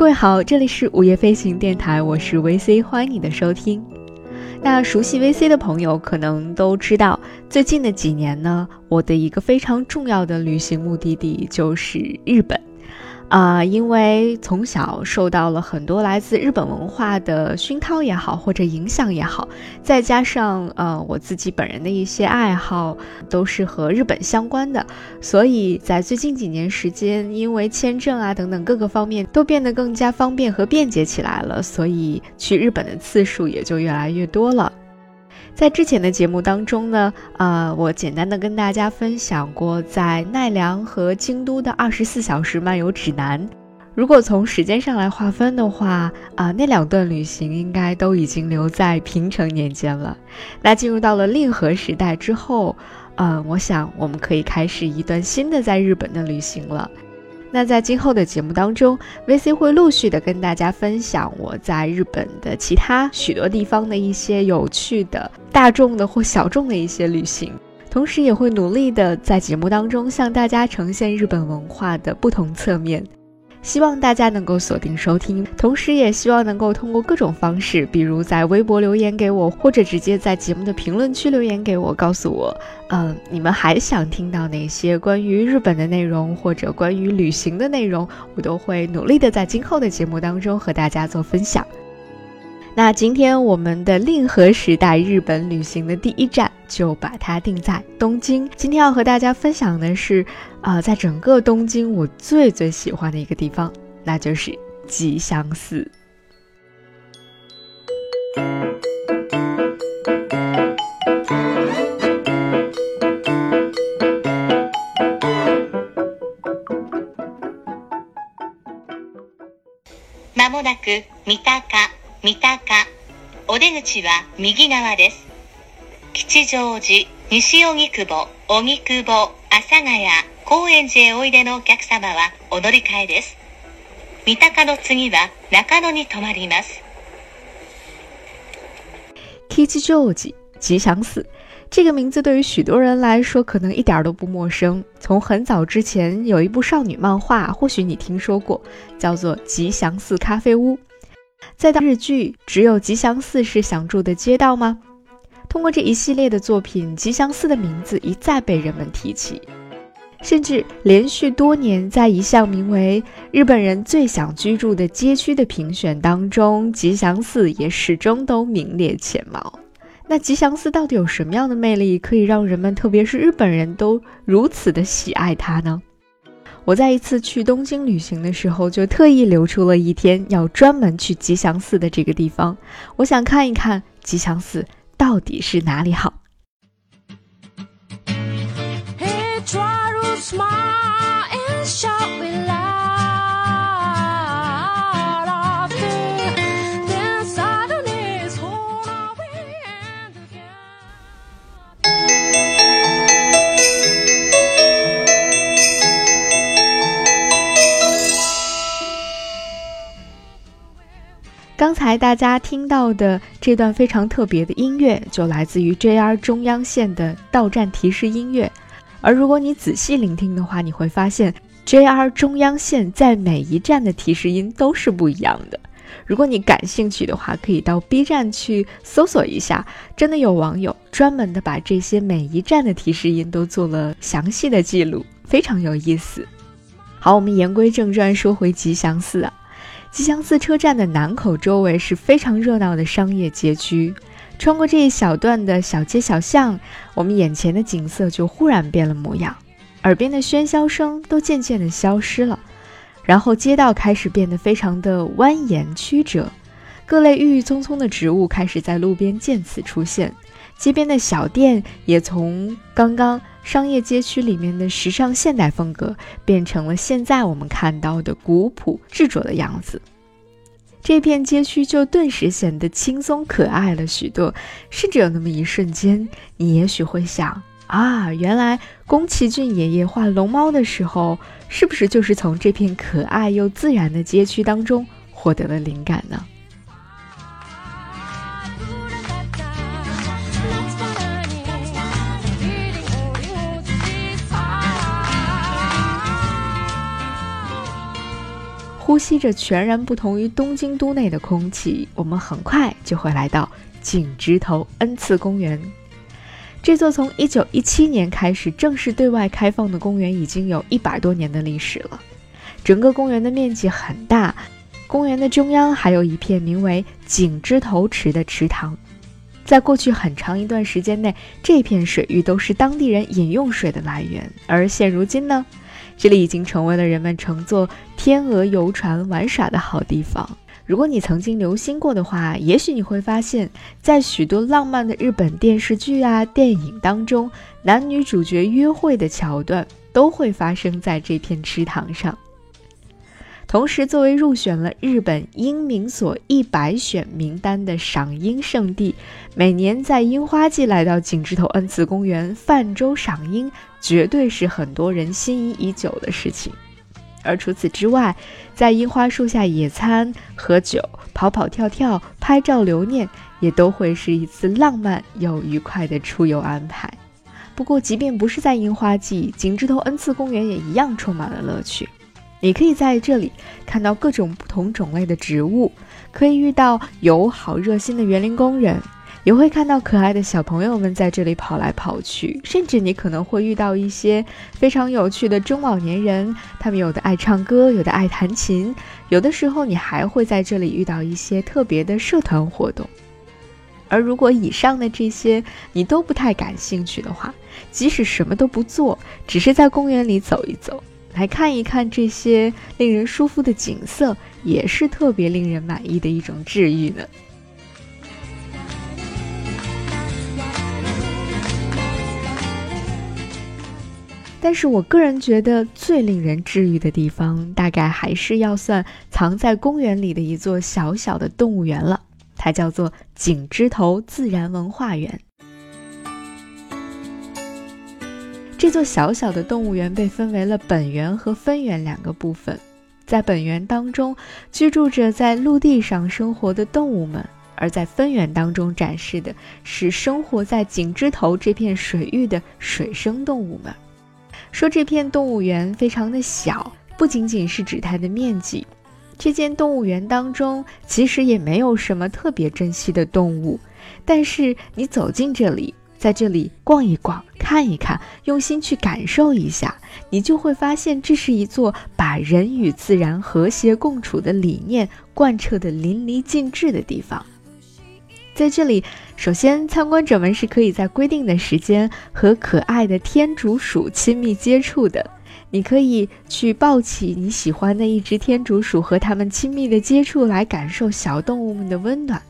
各位好，这里是午夜飞行电台，我是 VC，欢迎你的收听。那熟悉 VC 的朋友可能都知道，最近的几年呢，我的一个非常重要的旅行目的地就是日本。啊，因为从小受到了很多来自日本文化的熏陶也好，或者影响也好，再加上呃我自己本人的一些爱好都是和日本相关的，所以在最近几年时间，因为签证啊等等各个方面都变得更加方便和便捷起来了，所以去日本的次数也就越来越多了。在之前的节目当中呢，呃，我简单的跟大家分享过在奈良和京都的二十四小时漫游指南。如果从时间上来划分的话，啊，那两段旅行应该都已经留在平成年间了。那进入到了令和时代之后，嗯，我想我们可以开始一段新的在日本的旅行了。那在今后的节目当中，VC 会陆续的跟大家分享我在日本的其他许多地方的一些有趣的、大众的或小众的一些旅行，同时也会努力的在节目当中向大家呈现日本文化的不同侧面。希望大家能够锁定收听，同时也希望能够通过各种方式，比如在微博留言给我，或者直接在节目的评论区留言给我，告诉我，嗯，你们还想听到哪些关于日本的内容，或者关于旅行的内容，我都会努力的在今后的节目当中和大家做分享。那今天我们的令和时代日本旅行的第一站就把它定在东京。今天要和大家分享的是，啊，在整个东京我最最喜欢的一个地方，那就是吉祥寺。まもなく三鷹。 三鷹。お出口は右側です。吉祥寺、西荻窪、荻窪、阿佐ヶ谷、高円寺へおいでのお客様はお乗り換えです。三鷹の次は中野に停まります。吉祥寺、吉祥寺。这个名字对于许多人来说可能一点都不陌生。从很早之前有一部少女漫画，或许你听说过，叫做《吉祥寺咖啡屋》。再到日剧，只有吉祥寺是想住的街道吗？通过这一系列的作品，吉祥寺的名字一再被人们提起，甚至连续多年在一项名为“日本人最想居住的街区”的评选当中，吉祥寺也始终都名列前茅。那吉祥寺到底有什么样的魅力，可以让人们，特别是日本人都如此的喜爱它呢？我在一次去东京旅行的时候，就特意留出了一天，要专门去吉祥寺的这个地方。我想看一看吉祥寺到底是哪里好。刚才大家听到的这段非常特别的音乐，就来自于 JR 中央线的到站提示音乐。而如果你仔细聆听的话，你会发现 JR 中央线在每一站的提示音都是不一样的。如果你感兴趣的话，可以到 B 站去搜索一下，真的有网友专门的把这些每一站的提示音都做了详细的记录，非常有意思。好，我们言归正传，说回吉祥寺啊。吉祥寺车站的南口周围是非常热闹的商业街区，穿过这一小段的小街小巷，我们眼前的景色就忽然变了模样，耳边的喧嚣声都渐渐的消失了，然后街道开始变得非常的蜿蜒曲折，各类郁郁葱葱的植物开始在路边渐次出现，街边的小店也从刚刚。商业街区里面的时尚现代风格，变成了现在我们看到的古朴执着的样子。这片街区就顿时显得轻松可爱了许多，甚至有那么一瞬间，你也许会想：啊，原来宫崎骏爷爷画龙猫的时候，是不是就是从这片可爱又自然的街区当中获得了灵感呢？呼吸着全然不同于东京都内的空气，我们很快就会来到景直头恩赐公园。这座从1917年开始正式对外开放的公园，已经有一百多年的历史了。整个公园的面积很大，公园的中央还有一片名为景之头池的池塘。在过去很长一段时间内，这片水域都是当地人饮用水的来源。而现如今呢，这里已经成为了人们乘坐天鹅游船玩耍的好地方。如果你曾经留心过的话，也许你会发现，在许多浪漫的日本电视剧啊、电影当中，男女主角约会的桥段都会发生在这片池塘上。同时，作为入选了日本樱名所一百选名单的赏樱圣地，每年在樱花季来到景之头恩赐公园泛舟赏樱，绝对是很多人心仪已久的事情。而除此之外，在樱花树下野餐、喝酒、跑跑跳跳、拍照留念，也都会是一次浪漫又愉快的出游安排。不过，即便不是在樱花季，景之头恩赐公园也一样充满了乐趣。你可以在这里看到各种不同种类的植物，可以遇到友好热心的园林工人，也会看到可爱的小朋友们在这里跑来跑去，甚至你可能会遇到一些非常有趣的中老年人，他们有的爱唱歌，有的爱弹琴，有的时候你还会在这里遇到一些特别的社团活动。而如果以上的这些你都不太感兴趣的话，即使什么都不做，只是在公园里走一走。来看一看这些令人舒服的景色，也是特别令人满意的一种治愈呢。但是我个人觉得最令人治愈的地方，大概还是要算藏在公园里的一座小小的动物园了，它叫做景之头自然文化园。这座小小的动物园被分为了本园和分园两个部分。在本园当中，居住着在陆地上生活的动物们；而在分园当中展示的是生活在景之头这片水域的水生动物们。说这片动物园非常的小，不仅仅是指它的面积。这间动物园当中其实也没有什么特别珍惜的动物，但是你走进这里。在这里逛一逛，看一看，用心去感受一下，你就会发现，这是一座把人与自然和谐共处的理念贯彻的淋漓尽致的地方。在这里，首先参观者们是可以在规定的时间和可爱的天竺鼠亲密接触的。你可以去抱起你喜欢的一只天竺鼠，和它们亲密的接触，来感受小动物们的温暖。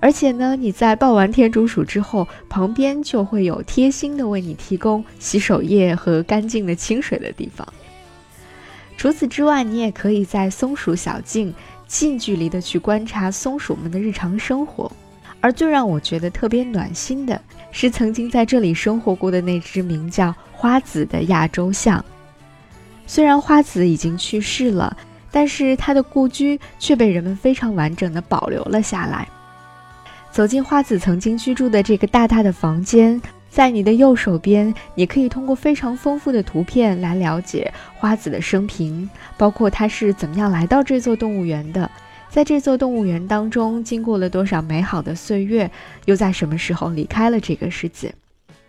而且呢，你在抱完天竺鼠之后，旁边就会有贴心的为你提供洗手液和干净的清水的地方。除此之外，你也可以在松鼠小径近距离的去观察松鼠们的日常生活。而最让我觉得特别暖心的是，曾经在这里生活过的那只名叫花子的亚洲象。虽然花子已经去世了，但是它的故居却被人们非常完整的保留了下来。走进花子曾经居住的这个大大的房间，在你的右手边，你可以通过非常丰富的图片来了解花子的生平，包括他是怎么样来到这座动物园的，在这座动物园当中经过了多少美好的岁月，又在什么时候离开了这个世界。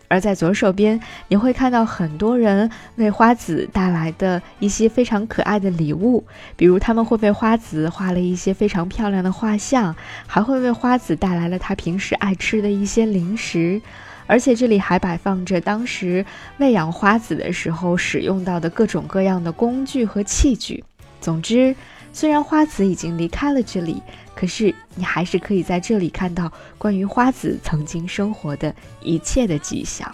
而在左手边，你会看到很多人为花子带来的一些非常可爱的礼物，比如他们会为花子画了一些非常漂亮的画像，还会为花子带来了他平时爱吃的一些零食，而且这里还摆放着当时喂养花子的时候使用到的各种各样的工具和器具。总之，虽然花子已经离开了这里。可是，你还是可以在这里看到关于花子曾经生活的一切的迹象。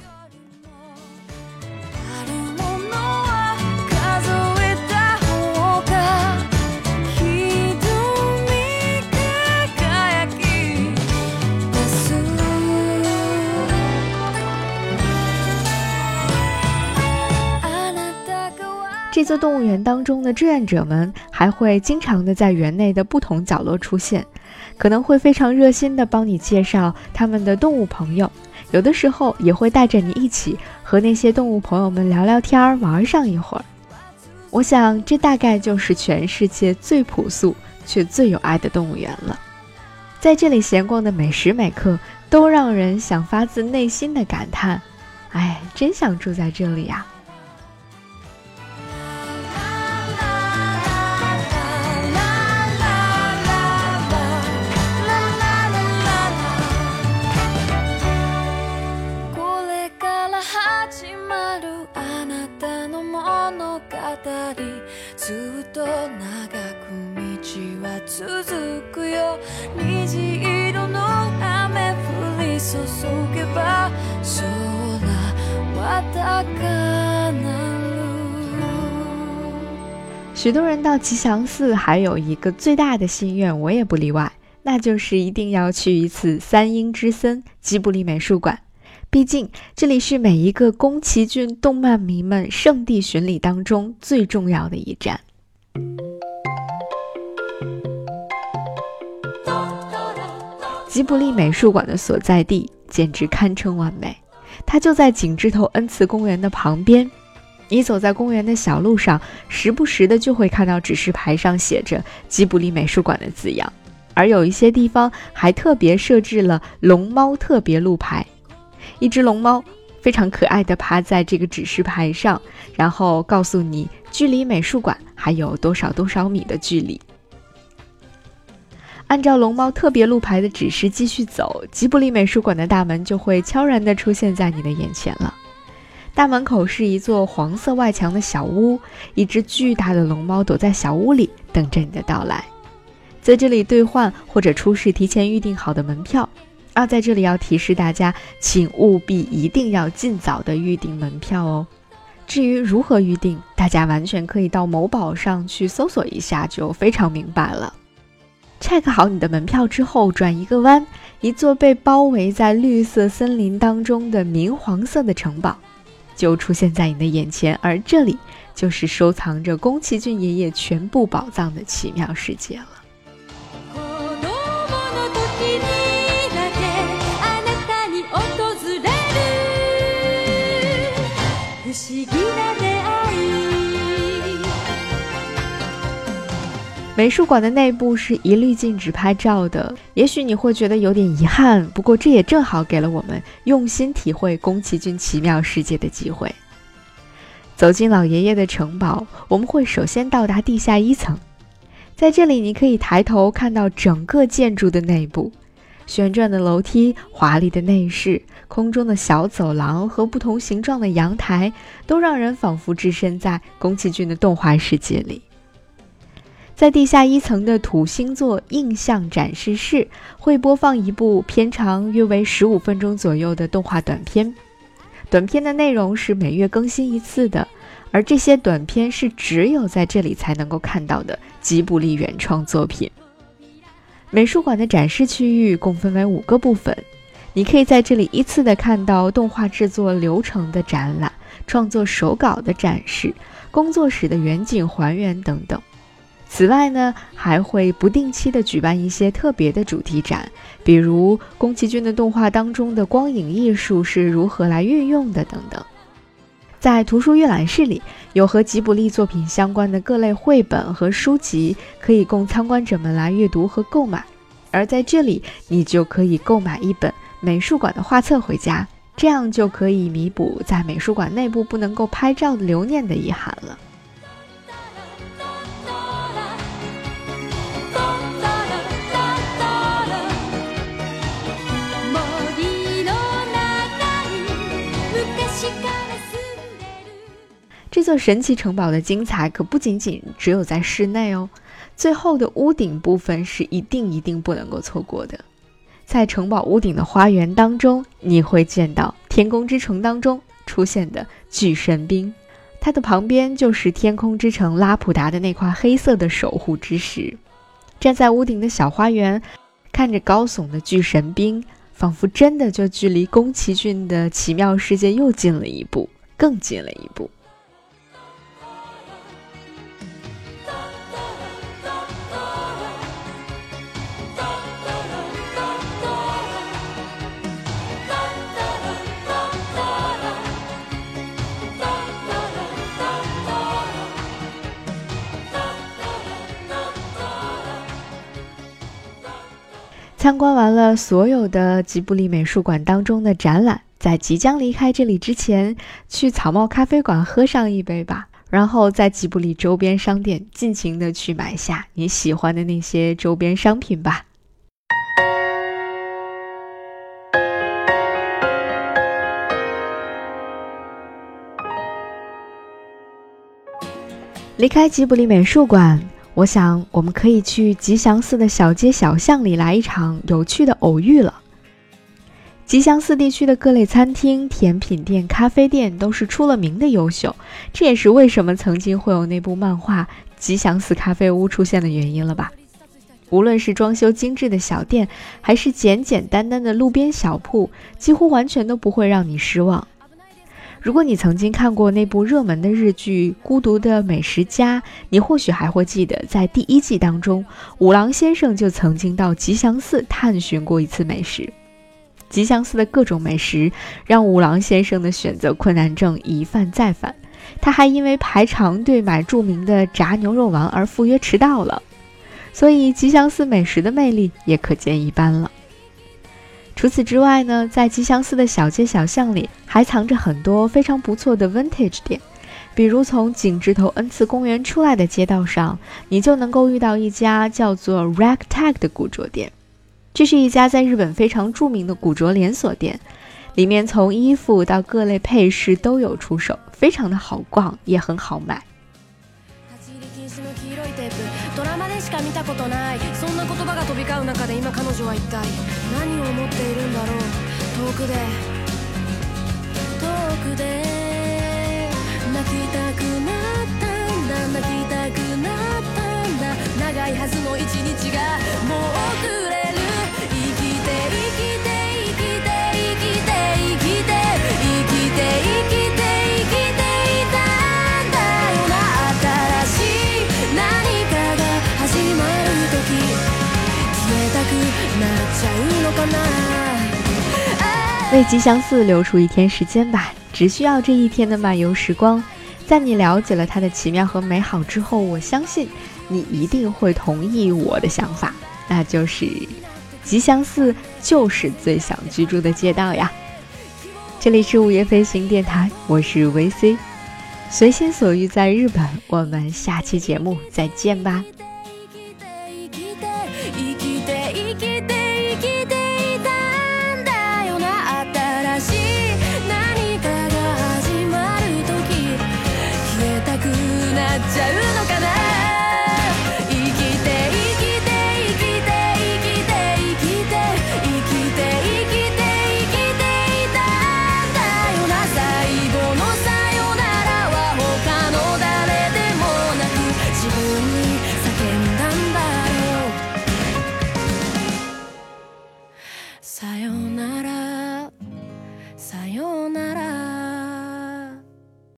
这座动物园当中的志愿者们还会经常的在园内的不同角落出现，可能会非常热心的帮你介绍他们的动物朋友，有的时候也会带着你一起和那些动物朋友们聊聊天儿，玩上一会儿。我想，这大概就是全世界最朴素却最有爱的动物园了。在这里闲逛的每时每刻，都让人想发自内心的感叹：“哎，真想住在这里呀！”许多人到吉祥寺还有一个最大的心愿，我也不例外，那就是一定要去一次三鹰之森吉卜力美术馆。毕竟这里是每一个宫崎骏动漫迷们圣地巡礼当中最重要的一站。吉卜力美术馆的所在地简直堪称完美，它就在景之头恩赐公园的旁边。你走在公园的小路上，时不时的就会看到指示牌上写着“吉卜力美术馆”的字样，而有一些地方还特别设置了龙猫特别路牌，一只龙猫非常可爱的趴在这个指示牌上，然后告诉你距离美术馆还有多少多少米的距离。按照龙猫特别路牌的指示继续走，吉卜力美术馆的大门就会悄然地出现在你的眼前了。大门口是一座黄色外墙的小屋，一只巨大的龙猫躲在小屋里，等着你的到来。在这里兑换或者出示提前预定好的门票。啊，在这里要提示大家，请务必一定要尽早的预订门票哦。至于如何预定，大家完全可以到某宝上去搜索一下，就非常明白了。Check 好你的门票之后，转一个弯，一座被包围在绿色森林当中的明黄色的城堡。就出现在你的眼前，而这里就是收藏着宫崎骏爷爷全部宝藏的奇妙世界了。美术馆的内部是一律禁止拍照的，也许你会觉得有点遗憾，不过这也正好给了我们用心体会宫崎骏奇妙世界的机会。走进老爷爷的城堡，我们会首先到达地下一层，在这里你可以抬头看到整个建筑的内部，旋转的楼梯、华丽的内饰、空中的小走廊和不同形状的阳台，都让人仿佛置身在宫崎骏的动画世界里。在地下一层的土星座印象展示室，会播放一部片长约为十五分钟左右的动画短片。短片的内容是每月更新一次的，而这些短片是只有在这里才能够看到的吉卜力原创作品。美术馆的展示区域共分为五个部分，你可以在这里依次的看到动画制作流程的展览、创作手稿的展示、工作室的远景还原等等。此外呢，还会不定期的举办一些特别的主题展，比如宫崎骏的动画当中的光影艺术是如何来运用的等等。在图书阅览室里，有和吉卜力作品相关的各类绘本和书籍，可以供参观者们来阅读和购买。而在这里，你就可以购买一本美术馆的画册回家，这样就可以弥补在美术馆内部不能够拍照留念的遗憾了。这座神奇城堡的精彩可不仅仅只有在室内哦，最后的屋顶部分是一定一定不能够错过的。在城堡屋顶的花园当中，你会见到《天空之城》当中出现的巨神兵，它的旁边就是天空之城拉普达的那块黑色的守护之石。站在屋顶的小花园，看着高耸的巨神兵，仿佛真的就距离宫崎骏的奇妙世界又近了一步，更近了一步。参观完了所有的吉卜力美术馆当中的展览，在即将离开这里之前，去草帽咖啡馆喝上一杯吧。然后在吉卜力周边商店尽情的去买下你喜欢的那些周边商品吧。离开吉卜力美术馆，我想我们可以去吉祥寺的小街小巷里来一场有趣的偶遇了。吉祥寺地区的各类餐厅、甜品店、咖啡店都是出了名的优秀，这也是为什么曾经会有那部漫画《吉祥寺咖啡屋》出现的原因了吧？无论是装修精致的小店，还是简简单单的路边小铺，几乎完全都不会让你失望。如果你曾经看过那部热门的日剧《孤独的美食家》，你或许还会记得，在第一季当中，五郎先生就曾经到吉祥寺探寻过一次美食。吉祥寺的各种美食让五郎先生的选择困难症一犯再犯，他还因为排长队买著名的炸牛肉丸而赴约迟到了。所以吉祥寺美食的魅力也可见一斑了。除此之外呢，在吉祥寺的小街小巷里还藏着很多非常不错的 vintage 店，比如从井之头恩赐公园出来的街道上，你就能够遇到一家叫做 Ragtag 的古着店。这是一家在日本非常著名的古着连锁店，里面从衣服到各类配饰都有出手，非常的好逛，也很好买。しか見たことない。そんな言葉が飛び交う中で今彼女は一体何を思っているんだろう。遠くで。遠くで。泣きたくなったんだ。泣きたくなったんだ。長いはずの一日がもう遅れ为吉祥寺留出一天时间吧，只需要这一天的漫游时光。在你了解了它的奇妙和美好之后，我相信你一定会同意我的想法，那就是吉祥寺就是最想居住的街道呀。这里是午夜飞行电台，我是 VC，随心所欲在日本，我们下期节目再见吧。